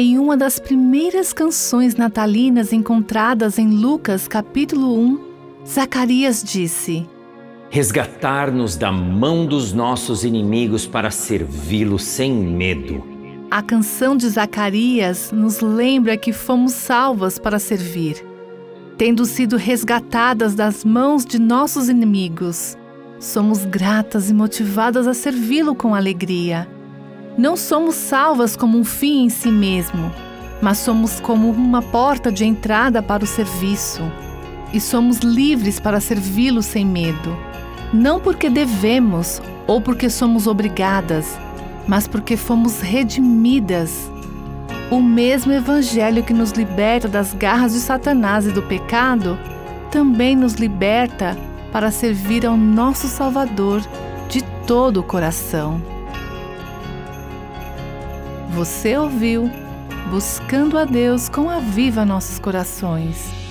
Em uma das primeiras canções natalinas encontradas em Lucas capítulo 1, Zacarias disse: Resgatar-nos da mão dos nossos inimigos para servi-lo sem medo. A canção de Zacarias nos lembra que fomos salvas para servir, tendo sido resgatadas das mãos de nossos inimigos. Somos gratas e motivadas a servi-lo com alegria. Não somos salvas como um fim em si mesmo, mas somos como uma porta de entrada para o serviço. E somos livres para servi-lo sem medo. Não porque devemos ou porque somos obrigadas, mas porque fomos redimidas. O mesmo Evangelho que nos liberta das garras de Satanás e do pecado também nos liberta para servir ao nosso Salvador de todo o coração. Você ouviu Buscando a Deus com a Viva Nossos Corações